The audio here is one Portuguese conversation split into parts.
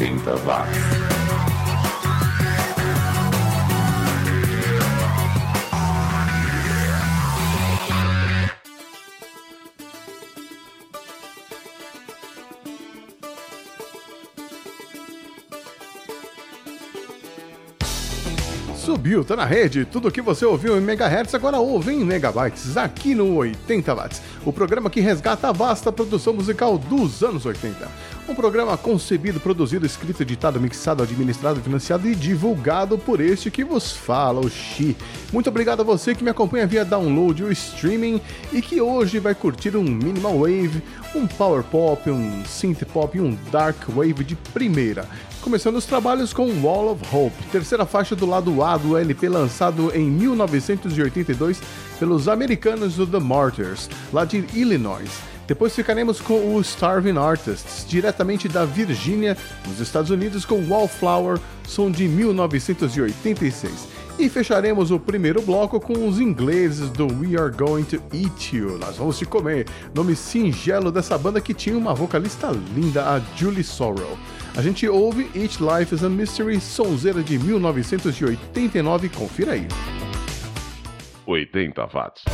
80 watts. Subiu, tá na rede. Tudo que você ouviu em megahertz agora ouve em megabytes, aqui no 80 watts. O programa que resgata a vasta produção musical dos anos 80. Um programa concebido, produzido, escrito, editado, mixado, administrado, financiado e divulgado por este que vos fala, o Xi. Muito obrigado a você que me acompanha via download ou streaming e que hoje vai curtir um minimal wave, um power pop, um synth pop e um dark wave de primeira. Começando os trabalhos com Wall of Hope, terceira faixa do lado A do LP lançado em 1982 pelos americanos do The Martyrs, lá de Illinois. Depois ficaremos com o Starving Artists, diretamente da Virgínia, nos Estados Unidos, com Wallflower, som de 1986. E fecharemos o primeiro bloco com os ingleses do We Are Going to Eat You. Nós vamos te comer. Nome singelo dessa banda que tinha uma vocalista linda, a Julie Sorrow. A gente ouve Each Life is a Mystery, sonzeira de 1989. Confira aí. 80 watts.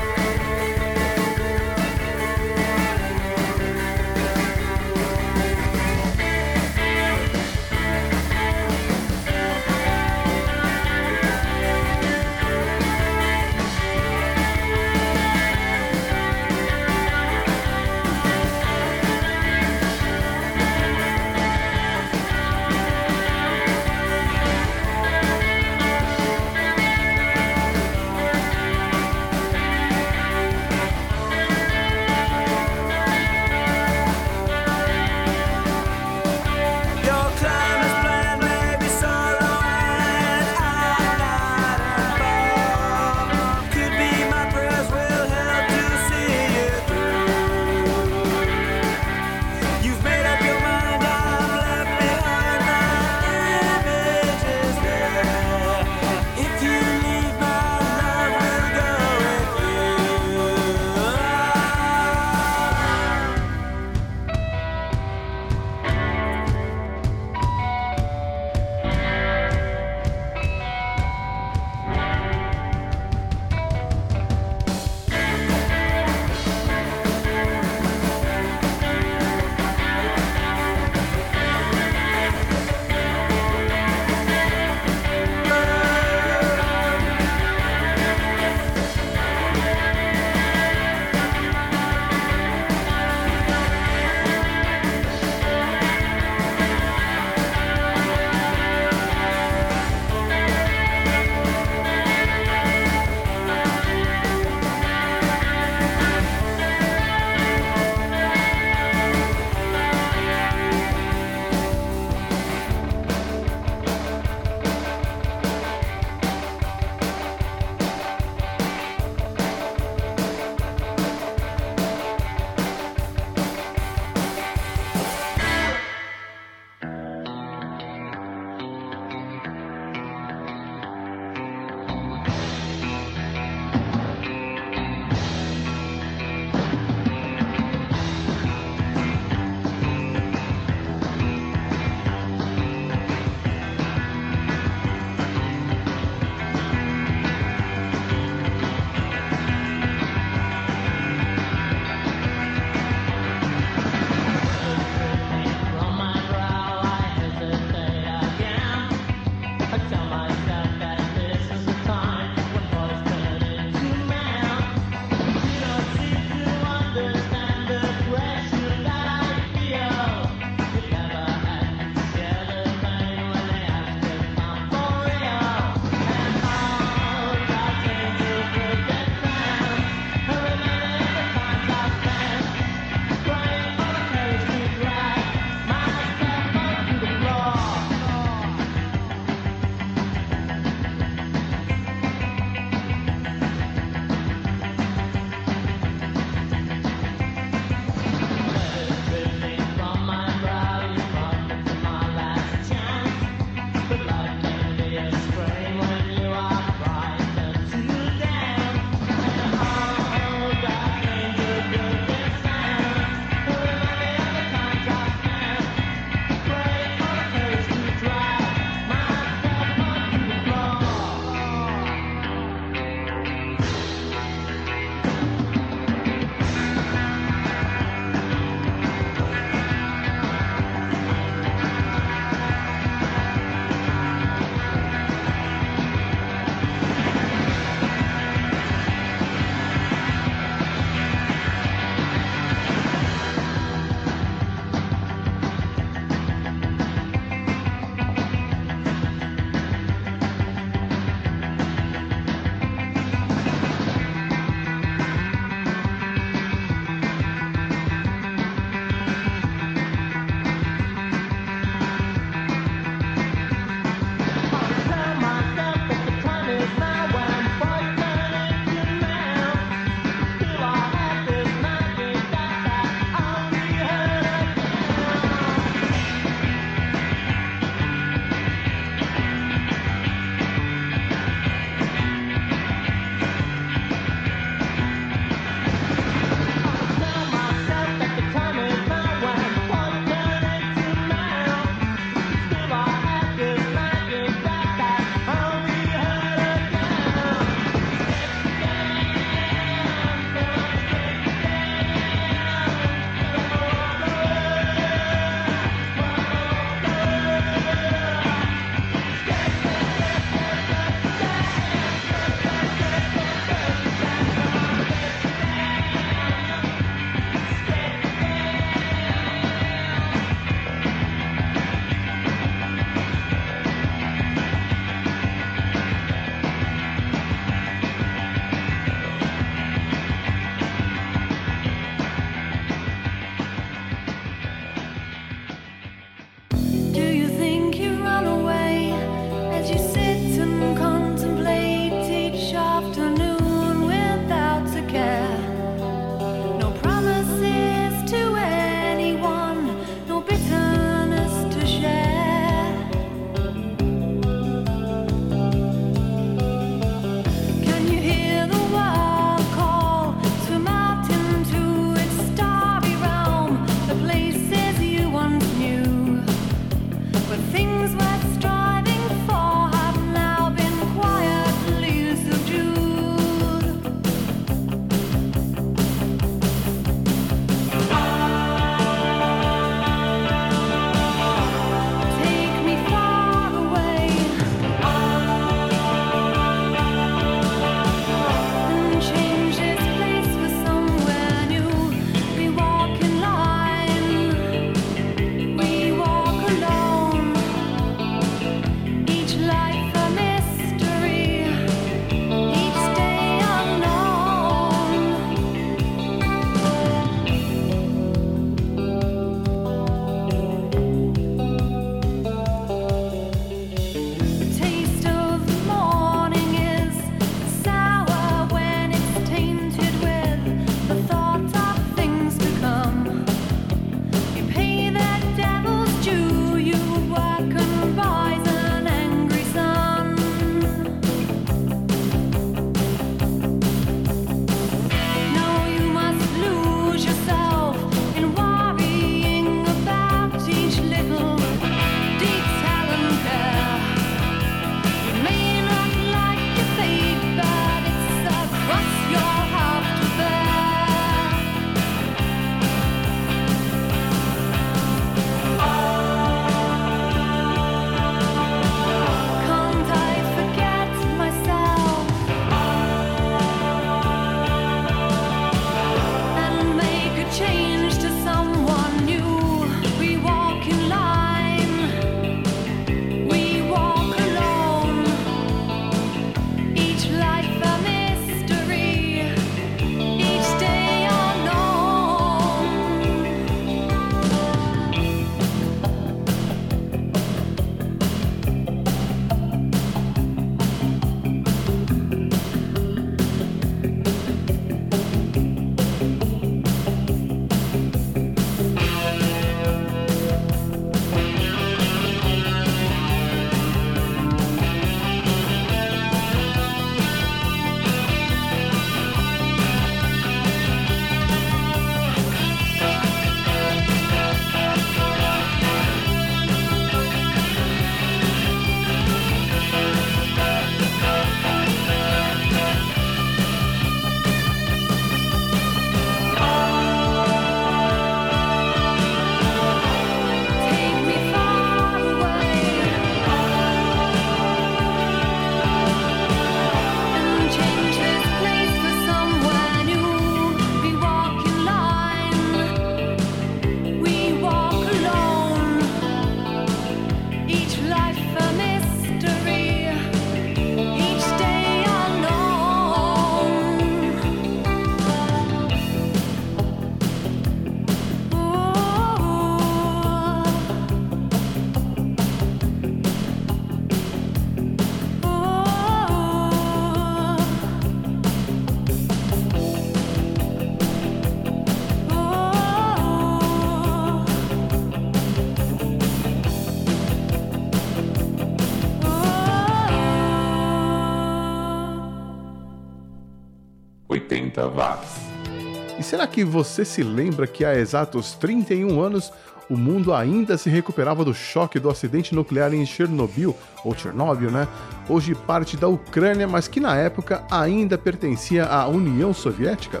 Será que você se lembra que há exatos 31 anos o mundo ainda se recuperava do choque do acidente nuclear em Chernobyl, ou Chernobyl, né? Hoje parte da Ucrânia, mas que na época ainda pertencia à União Soviética?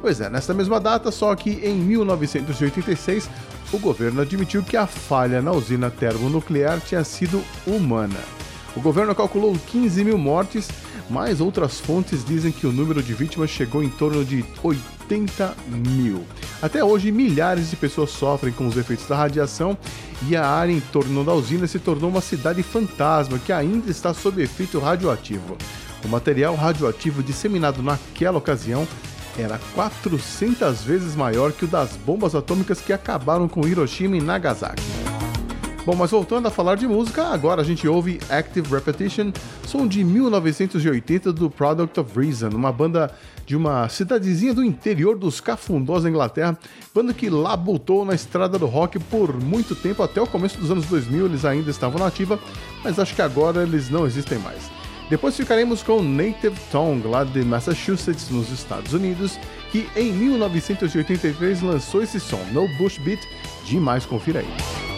Pois é, nesta mesma data, só que em 1986, o governo admitiu que a falha na usina termonuclear tinha sido humana. O governo calculou 15 mil mortes, mas outras fontes dizem que o número de vítimas chegou em torno de 80 mil. Até hoje, milhares de pessoas sofrem com os efeitos da radiação e a área em torno da usina se tornou uma cidade fantasma que ainda está sob efeito radioativo. O material radioativo disseminado naquela ocasião era 400 vezes maior que o das bombas atômicas que acabaram com Hiroshima e Nagasaki. Bom, mas voltando a falar de música, agora a gente ouve Active Repetition, som de 1980 do Product of Reason, uma banda de uma cidadezinha do interior dos Cafundós da Inglaterra, banda que labutou na estrada do rock por muito tempo, até o começo dos anos 2000 eles ainda estavam na ativa, mas acho que agora eles não existem mais. Depois ficaremos com Native Tongue, lá de Massachusetts, nos Estados Unidos, que em 1983 lançou esse som, No Bush Beat. Demais, confira aí.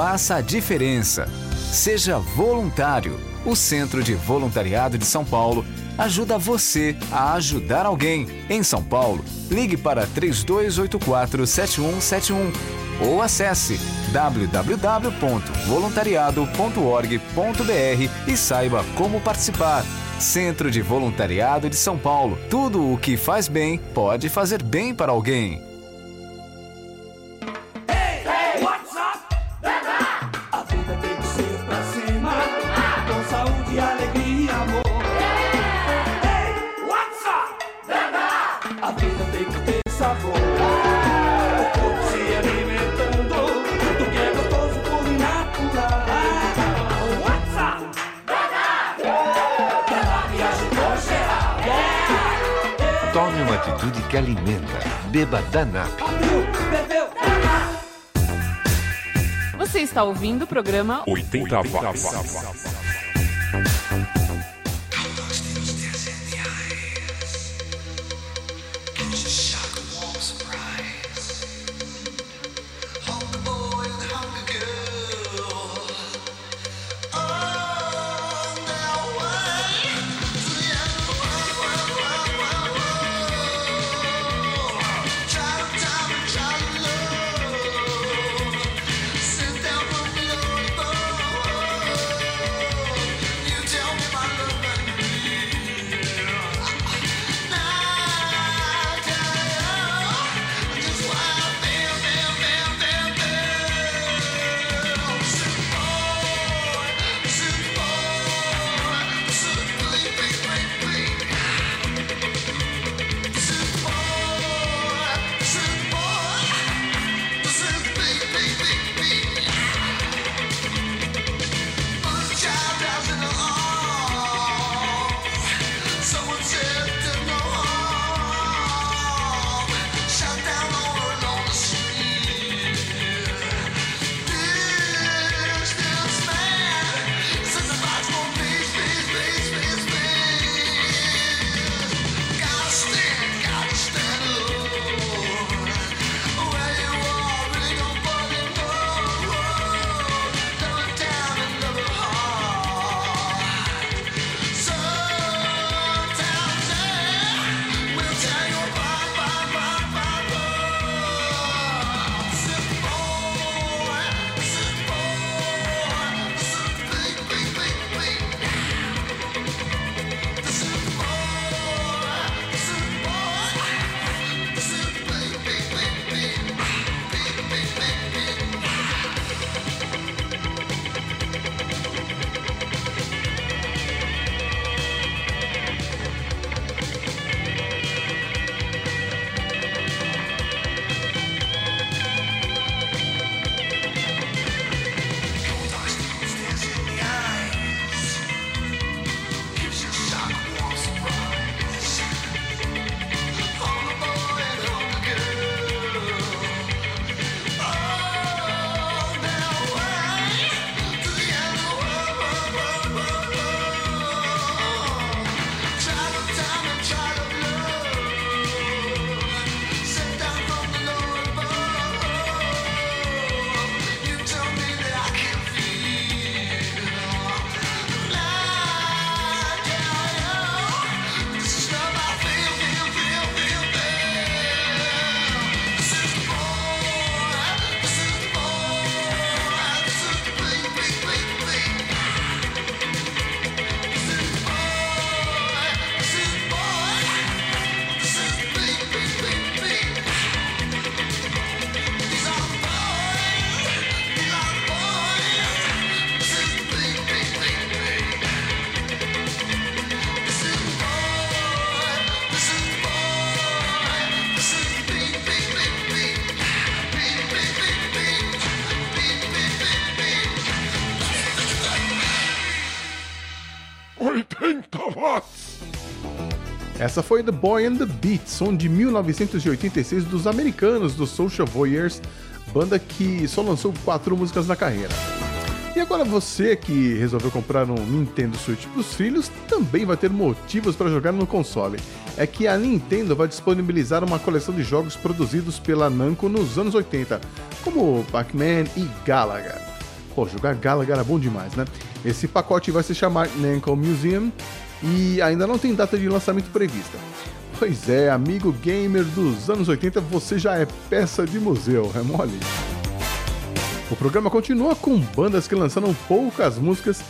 Faça a diferença. Seja voluntário. O Centro de Voluntariado de São Paulo ajuda você a ajudar alguém. Em São Paulo, ligue para 3284 7171 ou acesse www.voluntariado.org.br e saiba como participar. Centro de Voluntariado de São Paulo. Tudo o que faz bem pode fazer bem para alguém. Alimenta. Beba Danap. Você está ouvindo o programa 80 Watts. Essa foi The Boy and the Beat, som de 1986 dos americanos do Social Voyeurs, banda que só lançou quatro músicas na carreira. E agora você que resolveu comprar um Nintendo Switch para os filhos também vai ter motivos para jogar no console. É que a Nintendo vai disponibilizar uma coleção de jogos produzidos pela Namco nos anos 80, como Pac-Man e Galaga. Pô, jogar Galaga era bom demais, né? Esse pacote vai se chamar Namco Museum e ainda não tem data de lançamento prevista. Pois é, amigo gamer dos anos 80, você já é peça de museu, é mole? O programa continua com bandas que lançaram poucas músicas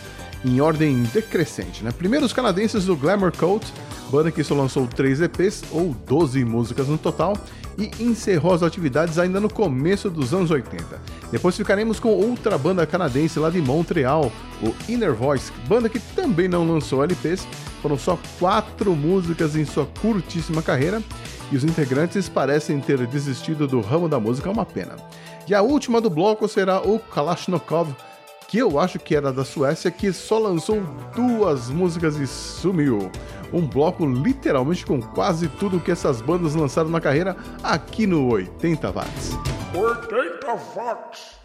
em ordem decrescente. Né? Primeiro, os canadenses do Glamour Cult, banda que só lançou 3 EPs, ou 12 músicas no total, e encerrou as atividades ainda no começo dos anos 80. Depois ficaremos com outra banda canadense lá de Montreal, o Inner Voice, banda que também não lançou LPs, foram só quatro músicas em sua curtíssima carreira, e os integrantes parecem ter desistido do ramo da música, é uma pena. E a última do bloco será o Kalashnikov, que eu acho que era da Suécia, que só lançou duas músicas e sumiu. Um bloco literalmente com quase tudo que essas bandas lançaram na carreira aqui no 80 Watts. 80 watts.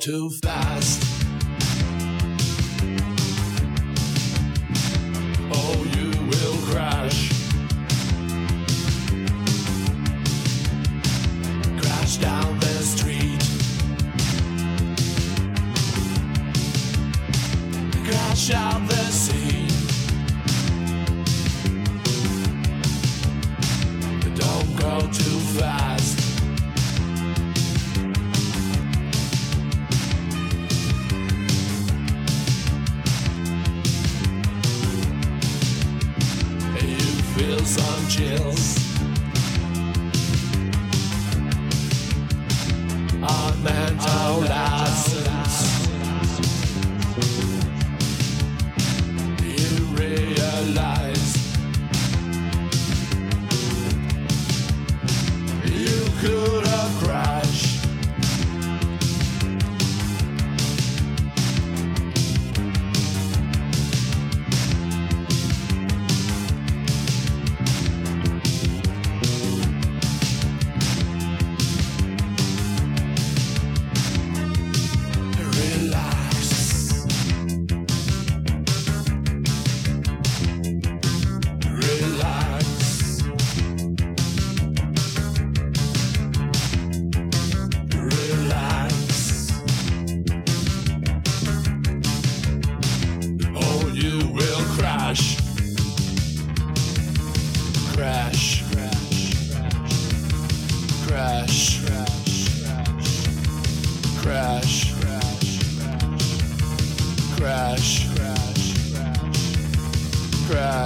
Too fast. Oh, you will crash. Crash down the street. Crash out the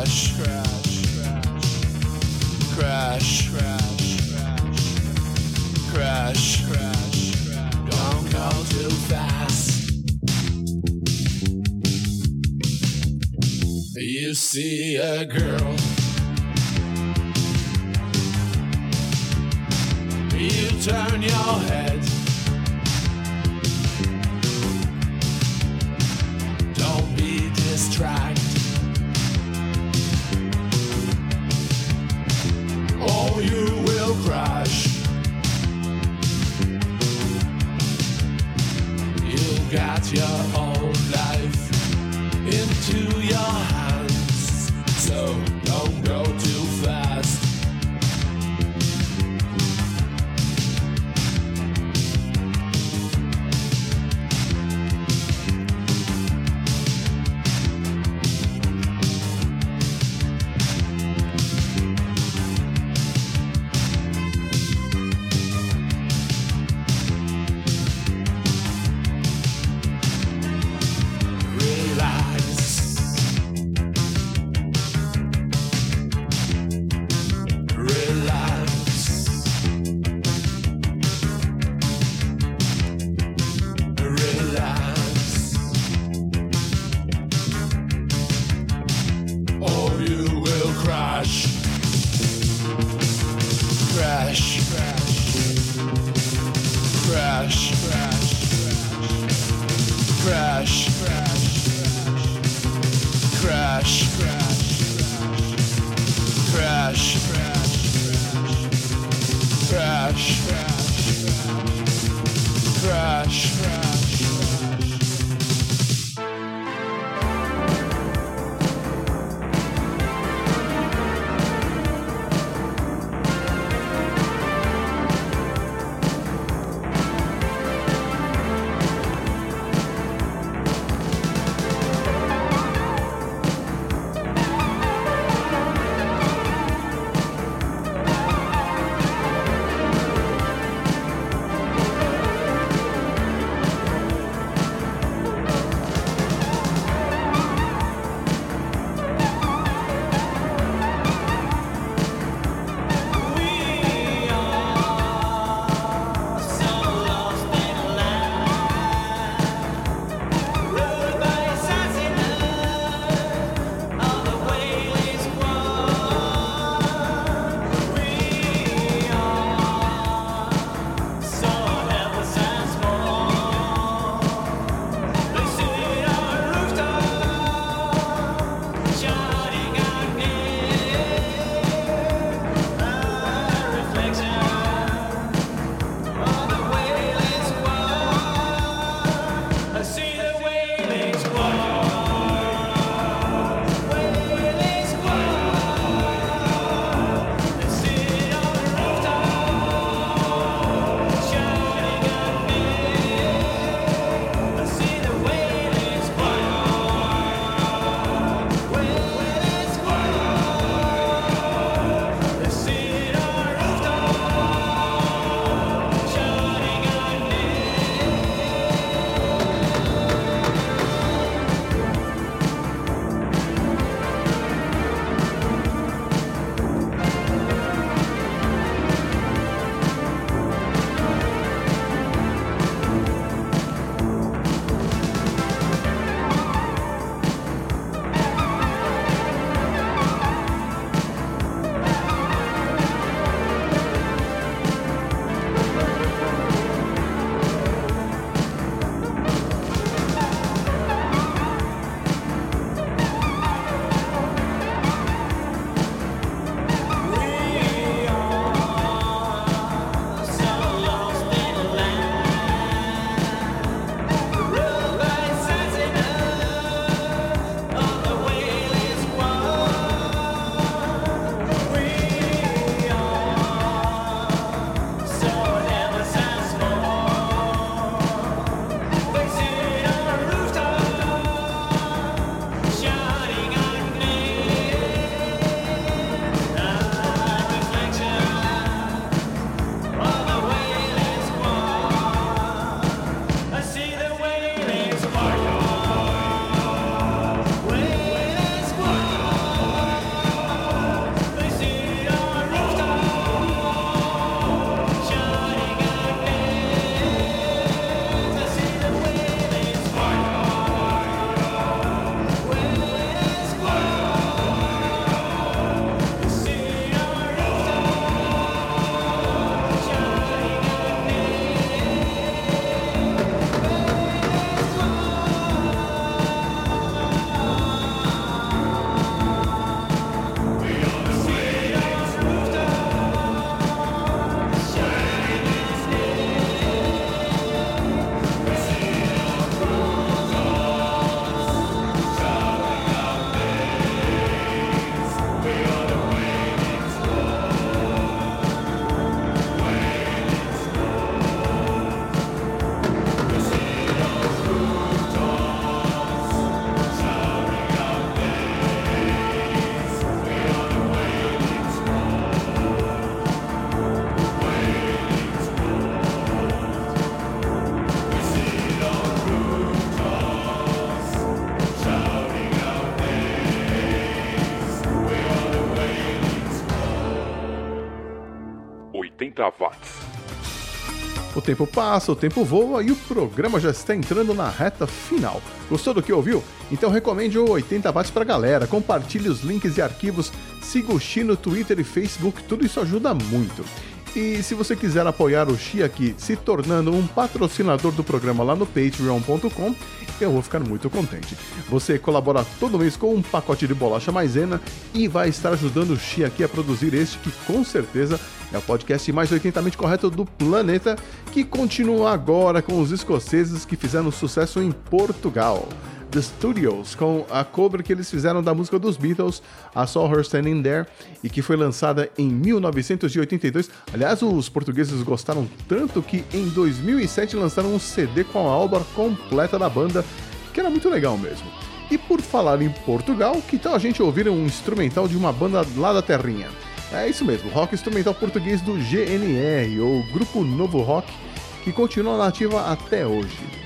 Crash. Crash. Crash. Crash. Crash, crash, crash. Don't go too fast. You see a girl. You turn your head. Crash. Crash. Crash. Crash. Crash. Crash. Crash. 80 watts. O tempo passa, o tempo voa e o programa já está entrando na reta final. Gostou do que ouviu? Então recomende o 80 watts pra galera, compartilhe os links e arquivos, siga o Xi no Twitter e Facebook, tudo isso ajuda muito. E se você quiser apoiar o Xi aqui se tornando um patrocinador do programa lá no patreon.com, eu vou ficar muito contente. Você colabora todo mês com um pacote de bolacha maisena e vai estar ajudando o Xi aqui a produzir este que com certeza é o podcast mais 80mente correto do planeta, que continua agora com os escoceses que fizeram sucesso em Portugal. The Studios, com a cover que eles fizeram da música dos Beatles, a Saw Her Standing There, e que foi lançada em 1982. Aliás, os portugueses gostaram tanto que em 2007 lançaram um CD com a obra completa da banda, que era muito legal mesmo. E por falar em Portugal, que tal a gente ouvir um instrumental de uma banda lá da terrinha? É isso mesmo, rock instrumental português do GNR, ou Grupo Novo Rock, que continua nativa até hoje.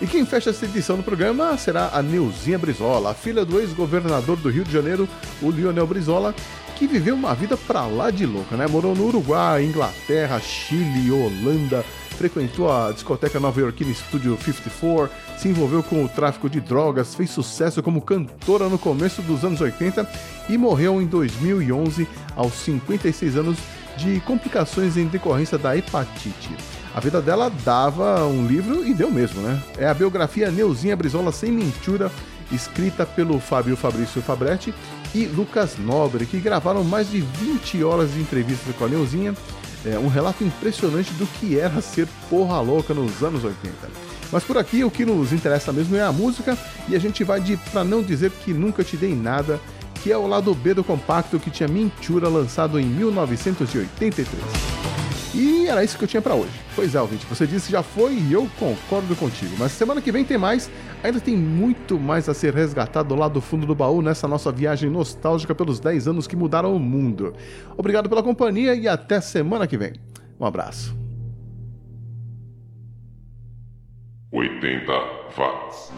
E quem fecha essa edição do programa será a Neuzinha Brizola, a filha do ex-governador do Rio de Janeiro, o Lionel Brizola, que viveu uma vida pra lá de louca, né? Morou no Uruguai, Inglaterra, Chile, Holanda, frequentou a discoteca nova-iorquina Studio 54, se envolveu com o tráfico de drogas, fez sucesso como cantora no começo dos anos 80 e morreu em 2011 aos 56 anos de complicações em decorrência da hepatite. A vida dela dava um livro e deu mesmo, né? É a biografia Neuzinha Brizola Sem Mentura, escrita pelo Fábio Fabrício Fabretti e Lucas Nobre, que gravaram mais de 20 horas de entrevista com a Neuzinha. É um relato impressionante do que era ser porra louca nos anos 80. Mas por aqui o que nos interessa mesmo é a música e a gente vai de Pra Não Dizer Que Nunca Te Dei Nada, que é o lado B do compacto que tinha Mentura lançado em 1983. E era isso que eu tinha para hoje. Pois é, ouvinte, você disse já foi e eu concordo contigo. Mas semana que vem tem mais. Ainda tem muito mais a ser resgatado lá do fundo do baú nessa nossa viagem nostálgica pelos 10 anos que mudaram o mundo. Obrigado pela companhia e até semana que vem. Um abraço. 80 watts.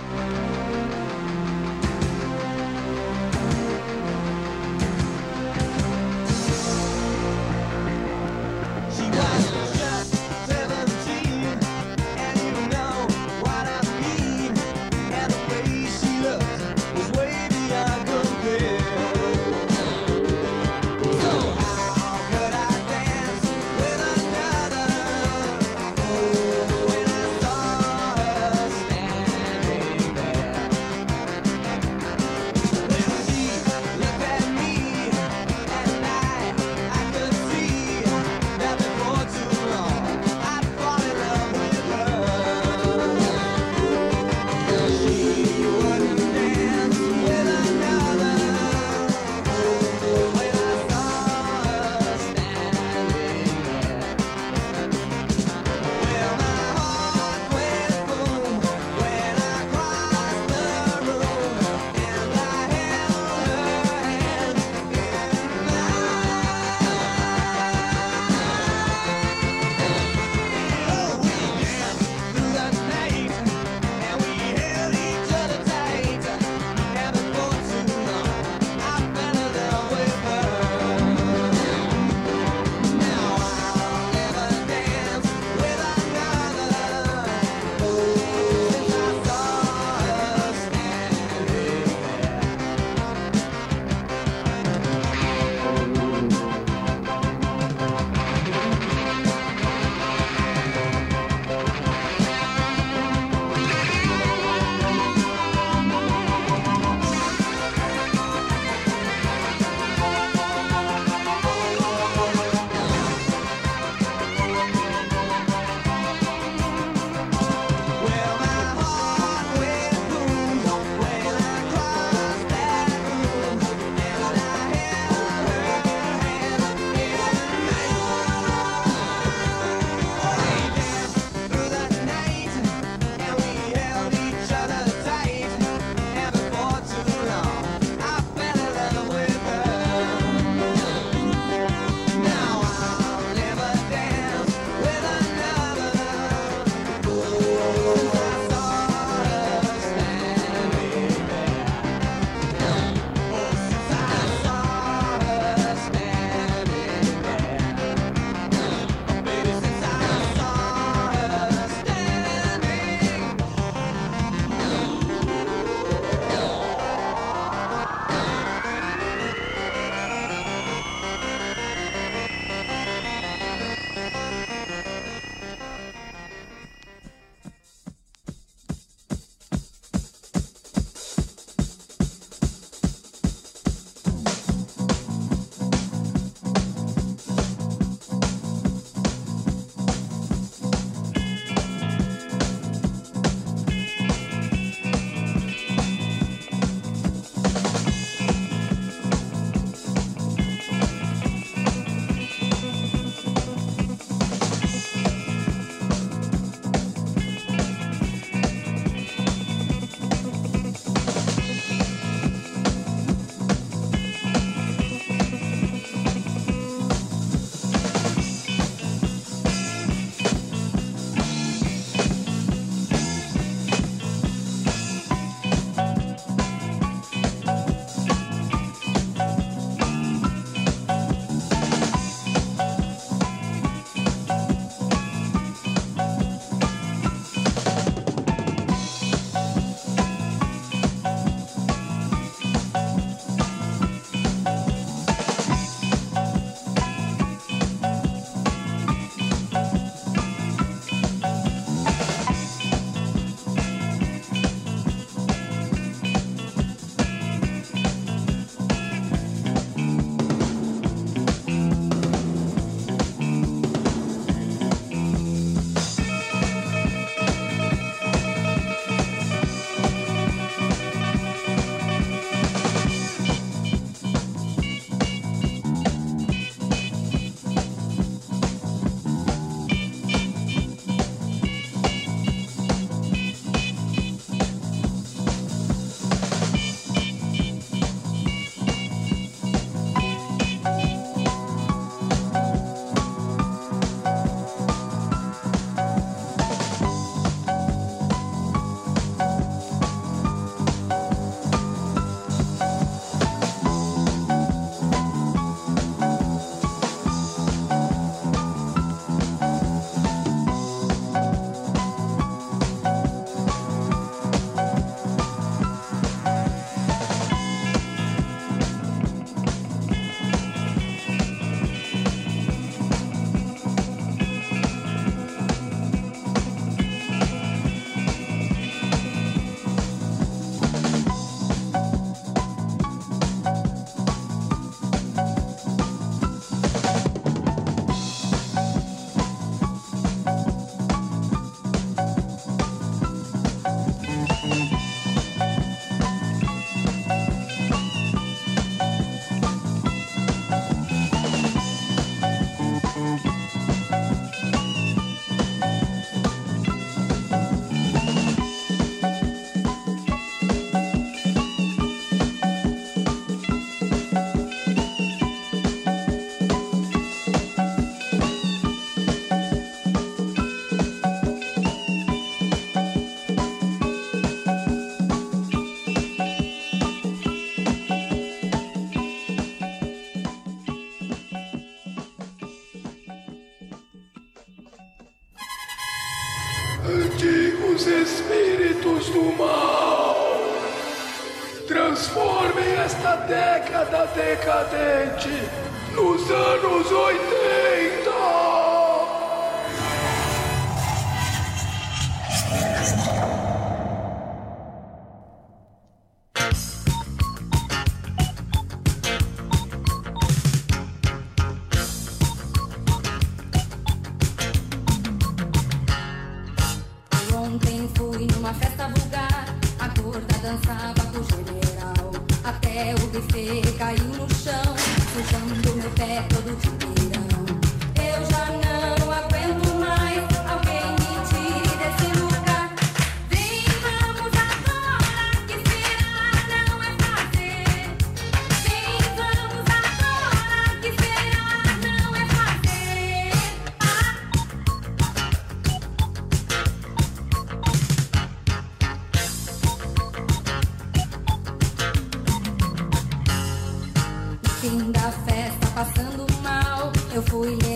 Fui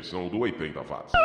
edição do 80 Watts.